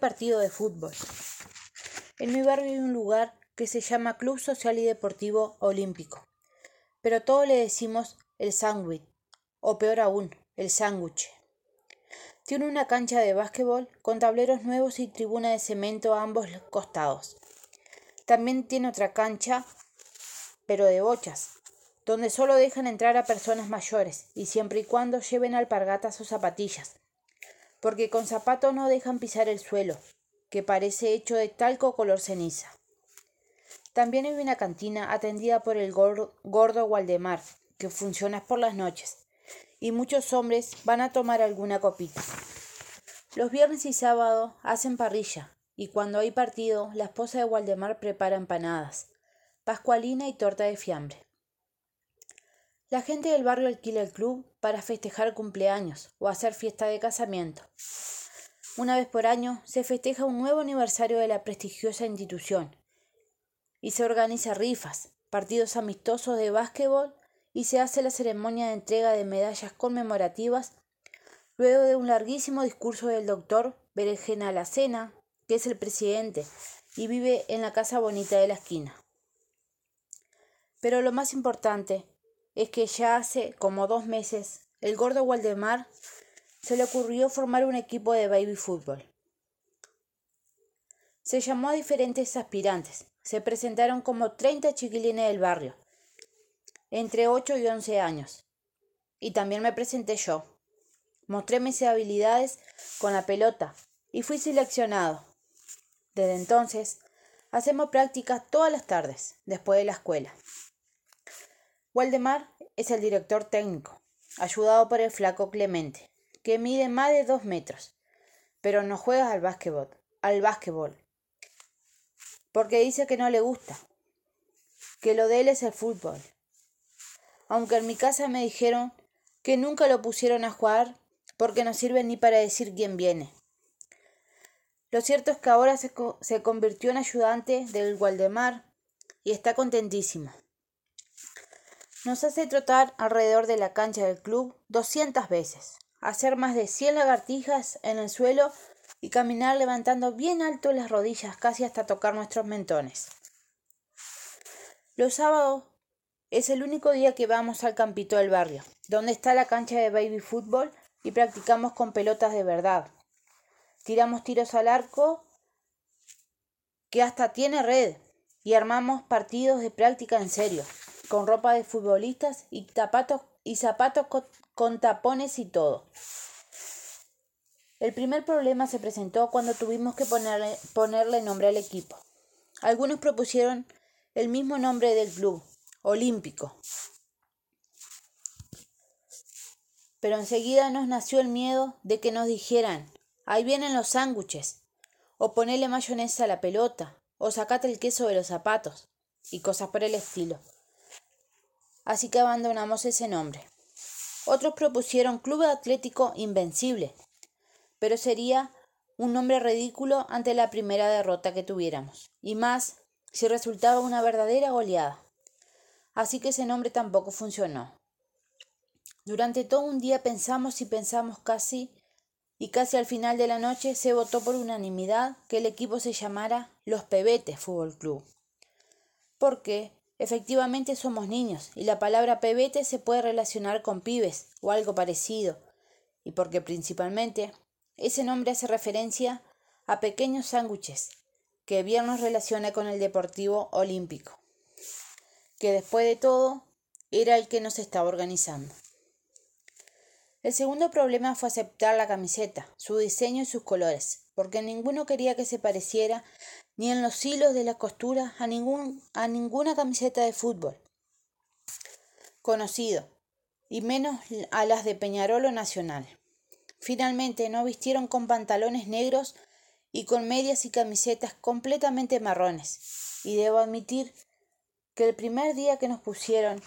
partido de fútbol. En mi barrio hay un lugar que se llama Club Social y Deportivo Olímpico, pero todos le decimos el sándwich, o peor aún, el sándwich. Tiene una cancha de básquetbol con tableros nuevos y tribuna de cemento a ambos costados. También tiene otra cancha, pero de bochas, donde solo dejan entrar a personas mayores y siempre y cuando lleven alpargatas o zapatillas, porque con zapatos no dejan pisar el suelo, que parece hecho de talco color ceniza. También hay una cantina atendida por el gordo, Waldemar, que funciona por las noches, y muchos hombres van a tomar alguna copita. Los viernes y sábados hacen parrilla, y cuando hay partido, la esposa de Waldemar prepara empanadas, pascualina y torta de fiambre. La gente del barrio alquila el club para festejar cumpleaños o hacer fiesta de casamiento. Una vez por año se festeja un nuevo aniversario de la prestigiosa institución y se organiza rifas, partidos amistosos de básquetbol y se hace la ceremonia de entrega de medallas conmemorativas luego de un larguísimo discurso del doctor Berenjena Lacena, que es el presidente y vive en la casa bonita de la esquina. Pero lo más importante es que ya hace como dos meses el gordo Waldemar se le ocurrió formar un equipo de baby fútbol. Se llamó a diferentes aspirantes. Se presentaron como 30 chiquilines del barrio, entre 8 y 11 años. Y también me presenté yo. Mostré mis habilidades con la pelota y fui seleccionado. Desde entonces, hacemos prácticas todas las tardes, después de la escuela. Waldemar es el director técnico, ayudado por el flaco Clemente, que mide más de dos metros, pero no juega al básquetbol, al básquetbol, porque dice que no le gusta, que lo de él es el fútbol. Aunque en mi casa me dijeron que nunca lo pusieron a jugar porque no sirve ni para decir quién viene. Lo cierto es que ahora se, se convirtió en ayudante del Waldemar y está contentísimo. Nos hace trotar alrededor de la cancha del club doscientas veces, hacer más de cien lagartijas en el suelo y caminar levantando bien alto las rodillas casi hasta tocar nuestros mentones. Los sábados es el único día que vamos al campito del barrio, donde está la cancha de baby fútbol y practicamos con pelotas de verdad. Tiramos tiros al arco que hasta tiene red y armamos partidos de práctica en serio con ropa de futbolistas y zapatos, con, tapones y todo. El primer problema se presentó cuando tuvimos que ponerle, ponerle nombre al equipo. Algunos propusieron el mismo nombre del club, Olímpico. Pero enseguida nos nació el miedo de que nos dijeran, ahí vienen los sándwiches, o ponele mayonesa a la pelota, o sacate el queso de los zapatos, y cosas por el estilo así que abandonamos ese nombre. Otros propusieron Club Atlético Invencible, pero sería un nombre ridículo ante la primera derrota que tuviéramos, y más si resultaba una verdadera goleada. Así que ese nombre tampoco funcionó. Durante todo un día pensamos y pensamos casi, y casi al final de la noche se votó por unanimidad que el equipo se llamara Los Pebetes Fútbol Club. Porque Efectivamente somos niños y la palabra pebete se puede relacionar con pibes o algo parecido, y porque principalmente ese nombre hace referencia a pequeños sándwiches que bien nos relaciona con el Deportivo Olímpico, que después de todo era el que nos estaba organizando. El segundo problema fue aceptar la camiseta, su diseño y sus colores, porque ninguno quería que se pareciera ni en los hilos de la costura a, ningún, a ninguna camiseta de fútbol conocido, y menos a las de Peñarolo Nacional. Finalmente no vistieron con pantalones negros y con medias y camisetas completamente marrones, y debo admitir que el primer día que nos pusieron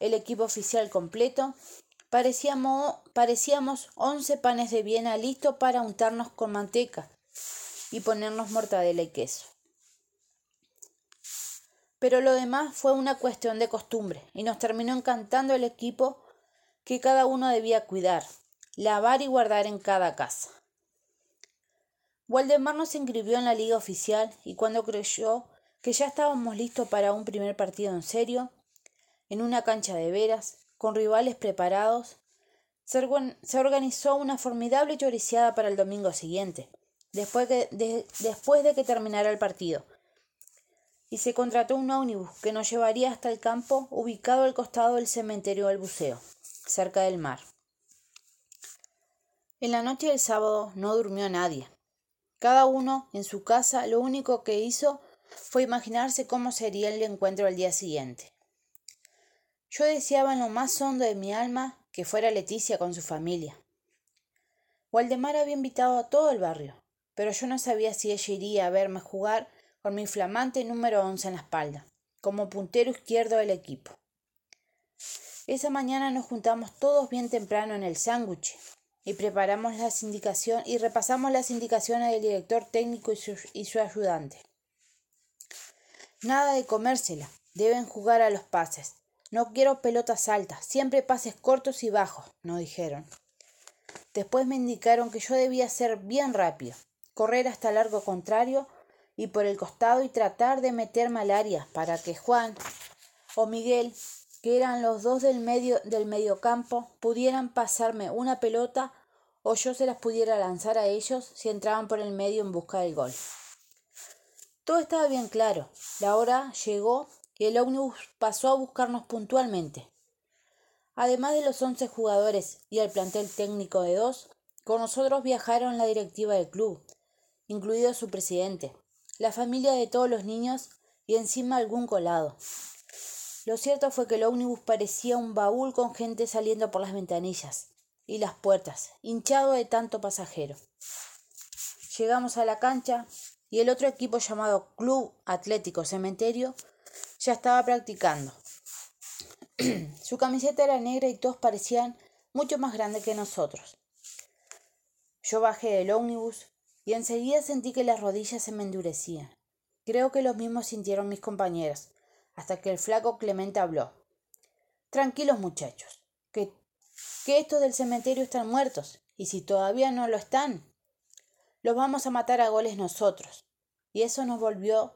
el equipo oficial completo, parecíamos, parecíamos once panes de Viena listos para untarnos con manteca y ponernos mortadela y queso. Pero lo demás fue una cuestión de costumbre y nos terminó encantando el equipo que cada uno debía cuidar, lavar y guardar en cada casa. Waldemar nos inscribió en la liga oficial y cuando creyó que ya estábamos listos para un primer partido en serio, en una cancha de veras, con rivales preparados, se organizó una formidable choriciada para el domingo siguiente, después de, de que terminara el partido, y se contrató un ómnibus que nos llevaría hasta el campo ubicado al costado del cementerio del buceo, cerca del mar. En la noche del sábado no durmió nadie. Cada uno en su casa lo único que hizo fue imaginarse cómo sería el encuentro al día siguiente. Yo deseaba en lo más hondo de mi alma que fuera Leticia con su familia. Waldemar había invitado a todo el barrio, pero yo no sabía si ella iría a verme jugar con mi flamante número once en la espalda, como puntero izquierdo del equipo. Esa mañana nos juntamos todos bien temprano en el sándwich y preparamos las indicaciones y repasamos las indicaciones del director técnico y su, y su ayudante. Nada de comérsela, deben jugar a los pases. No quiero pelotas altas, siempre pases cortos y bajos, nos dijeron. Después me indicaron que yo debía ser bien rápido, correr hasta el largo contrario y por el costado y tratar de meter malaria para que Juan o Miguel, que eran los dos del medio del mediocampo, pudieran pasarme una pelota o yo se las pudiera lanzar a ellos si entraban por el medio en busca del gol. Todo estaba bien claro. La hora llegó y el ómnibus pasó a buscarnos puntualmente. Además de los once jugadores y el plantel técnico de dos, con nosotros viajaron la directiva del club, incluido su presidente, la familia de todos los niños y encima algún colado. Lo cierto fue que el ómnibus parecía un baúl con gente saliendo por las ventanillas y las puertas, hinchado de tanto pasajero. Llegamos a la cancha y el otro equipo llamado Club Atlético Cementerio ya estaba practicando. Su camiseta era negra y todos parecían mucho más grandes que nosotros. Yo bajé del ómnibus y enseguida sentí que las rodillas se me endurecían. Creo que los mismos sintieron mis compañeros, hasta que el flaco Clemente habló. Tranquilos muchachos, que, que estos del cementerio están muertos, y si todavía no lo están, los vamos a matar a goles nosotros. Y eso nos volvió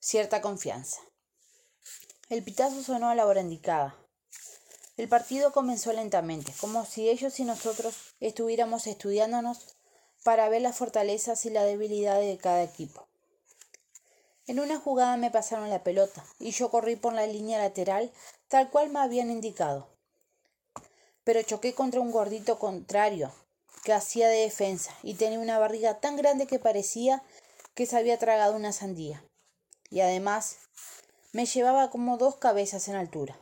cierta confianza. El pitazo sonó a la hora indicada. El partido comenzó lentamente, como si ellos y nosotros estuviéramos estudiándonos para ver las fortalezas y las debilidades de cada equipo. En una jugada me pasaron la pelota y yo corrí por la línea lateral tal cual me habían indicado. Pero choqué contra un gordito contrario que hacía de defensa y tenía una barriga tan grande que parecía que se había tragado una sandía. Y además me llevaba como dos cabezas en altura.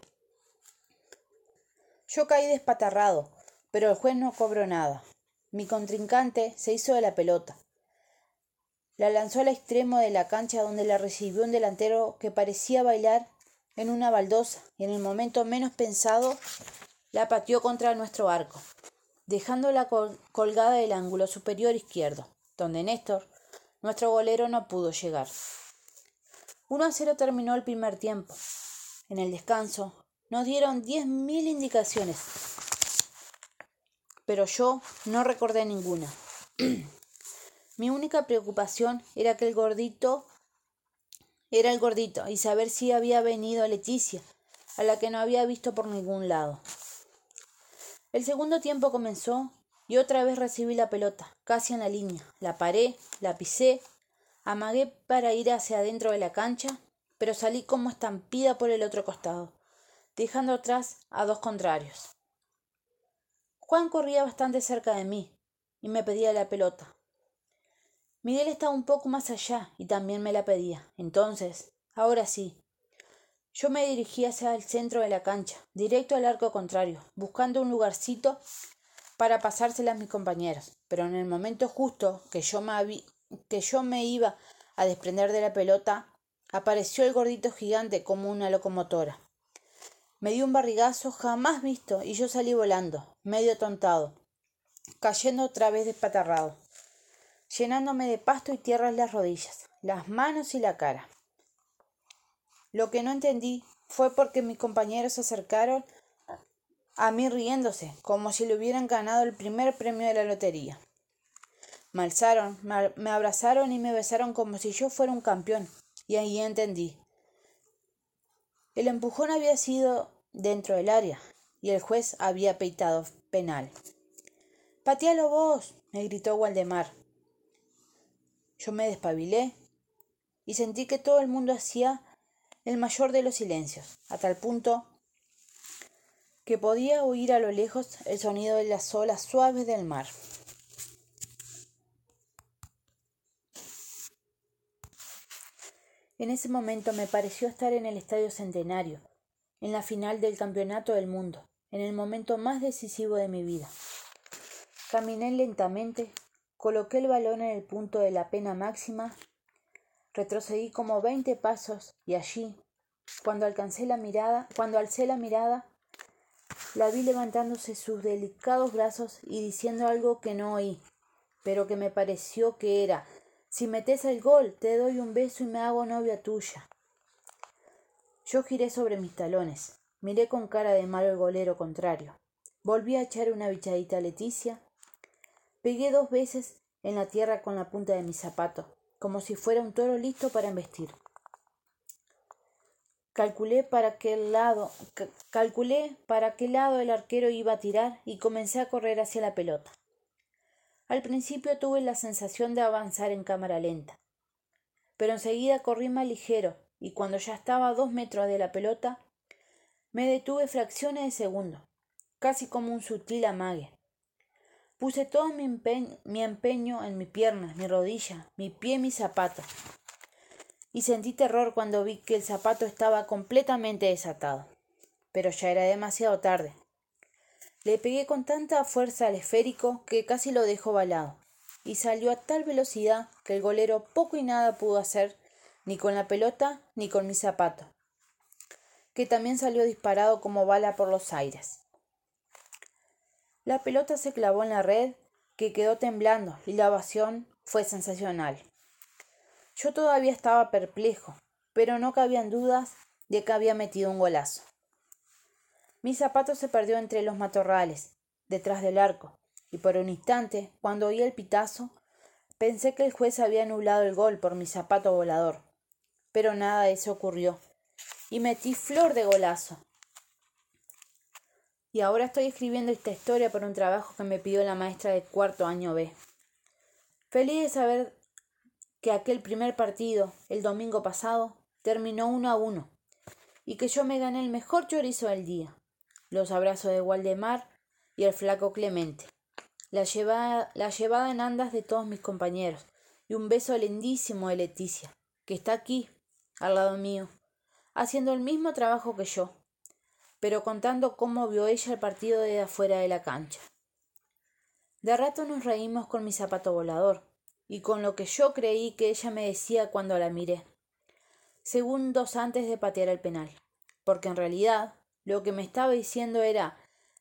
Yo caí despatarrado, pero el juez no cobró nada. Mi contrincante se hizo de la pelota. La lanzó al extremo de la cancha donde la recibió un delantero que parecía bailar en una baldosa y en el momento menos pensado la pateó contra nuestro arco, dejándola colgada del ángulo superior izquierdo, donde Néstor, nuestro golero, no pudo llegar. 1 a 0 terminó el primer tiempo. En el descanso nos dieron diez mil indicaciones, pero yo no recordé ninguna. Mi única preocupación era que el gordito era el gordito y saber si había venido Leticia, a la que no había visto por ningún lado. El segundo tiempo comenzó y otra vez recibí la pelota, casi en la línea. La paré, la pisé Amagué para ir hacia adentro de la cancha, pero salí como estampida por el otro costado, dejando atrás a dos contrarios. Juan corría bastante cerca de mí y me pedía la pelota. Miguel estaba un poco más allá y también me la pedía. Entonces, ahora sí, yo me dirigí hacia el centro de la cancha, directo al arco contrario, buscando un lugarcito para pasársela a mis compañeros. Pero en el momento justo que yo me, que yo me iba a desprender de la pelota, apareció el gordito gigante como una locomotora. Me dio un barrigazo jamás visto y yo salí volando, medio tontado, cayendo otra vez despatarrado, llenándome de pasto y tierra en las rodillas, las manos y la cara. Lo que no entendí fue porque mis compañeros se acercaron a mí riéndose, como si le hubieran ganado el primer premio de la lotería. Me alzaron, me abrazaron y me besaron como si yo fuera un campeón. Y ahí entendí. El empujón había sido dentro del área y el juez había peitado penal. Patealo vos, me gritó Waldemar. Yo me despabilé y sentí que todo el mundo hacía el mayor de los silencios, a tal punto que podía oír a lo lejos el sonido de las olas suaves del mar. En ese momento me pareció estar en el Estadio Centenario, en la final del Campeonato del Mundo, en el momento más decisivo de mi vida. Caminé lentamente, coloqué el balón en el punto de la pena máxima, retrocedí como veinte pasos y allí, cuando alcancé la mirada, cuando alcé la mirada, la vi levantándose sus delicados brazos y diciendo algo que no oí, pero que me pareció que era si metes el gol, te doy un beso y me hago novia tuya. Yo giré sobre mis talones, miré con cara de malo el golero contrario. Volví a echar una bichadita a Leticia Pegué dos veces en la tierra con la punta de mi zapato, como si fuera un toro listo para embestir. Calculé para qué lado, calculé para qué lado el arquero iba a tirar y comencé a correr hacia la pelota. Al principio tuve la sensación de avanzar en cámara lenta, pero enseguida corrí más ligero y cuando ya estaba a dos metros de la pelota, me detuve fracciones de segundo, casi como un sutil amague. Puse todo mi empeño, en mi pierna, mi rodilla, mi pie y mi zapato. Y sentí terror cuando vi que el zapato estaba completamente desatado. Pero ya era demasiado tarde. Le pegué con tanta fuerza al esférico que casi lo dejó balado, y salió a tal velocidad que el golero poco y nada pudo hacer ni con la pelota ni con mi zapato, que también salió disparado como bala por los aires. La pelota se clavó en la red, que quedó temblando, y la ovación fue sensacional. Yo todavía estaba perplejo, pero no cabían dudas de que había metido un golazo. Mi zapato se perdió entre los matorrales, detrás del arco, y por un instante, cuando oí el pitazo, pensé que el juez había anulado el gol por mi zapato volador. Pero nada de eso ocurrió, y metí flor de golazo, y ahora estoy escribiendo esta historia por un trabajo que me pidió la maestra de cuarto año B. Feliz de saber que aquel primer partido, el domingo pasado, terminó uno a uno, y que yo me gané el mejor chorizo del día, los abrazos de Waldemar y el flaco Clemente, la llevada, la llevada en andas de todos mis compañeros, y un beso lindísimo de Leticia, que está aquí, al lado mío, haciendo el mismo trabajo que yo, pero contando cómo vio ella el partido de afuera de la cancha. De rato nos reímos con mi zapato volador, y con lo que yo creí que ella me decía cuando la miré, segundos antes de patear el penal, porque en realidad lo que me estaba diciendo era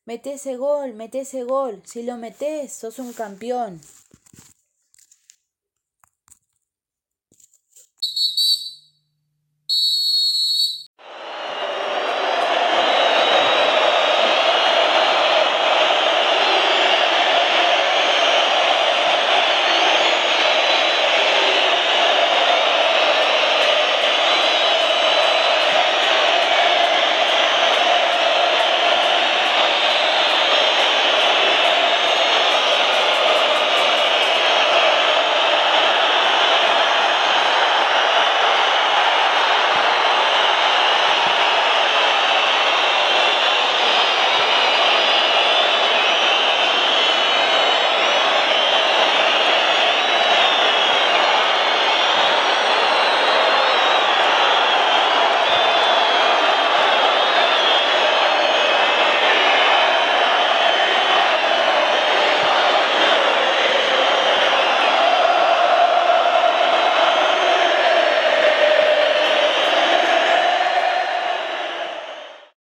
Mete ese gol, mete ese gol, si lo metes, sos un campeón.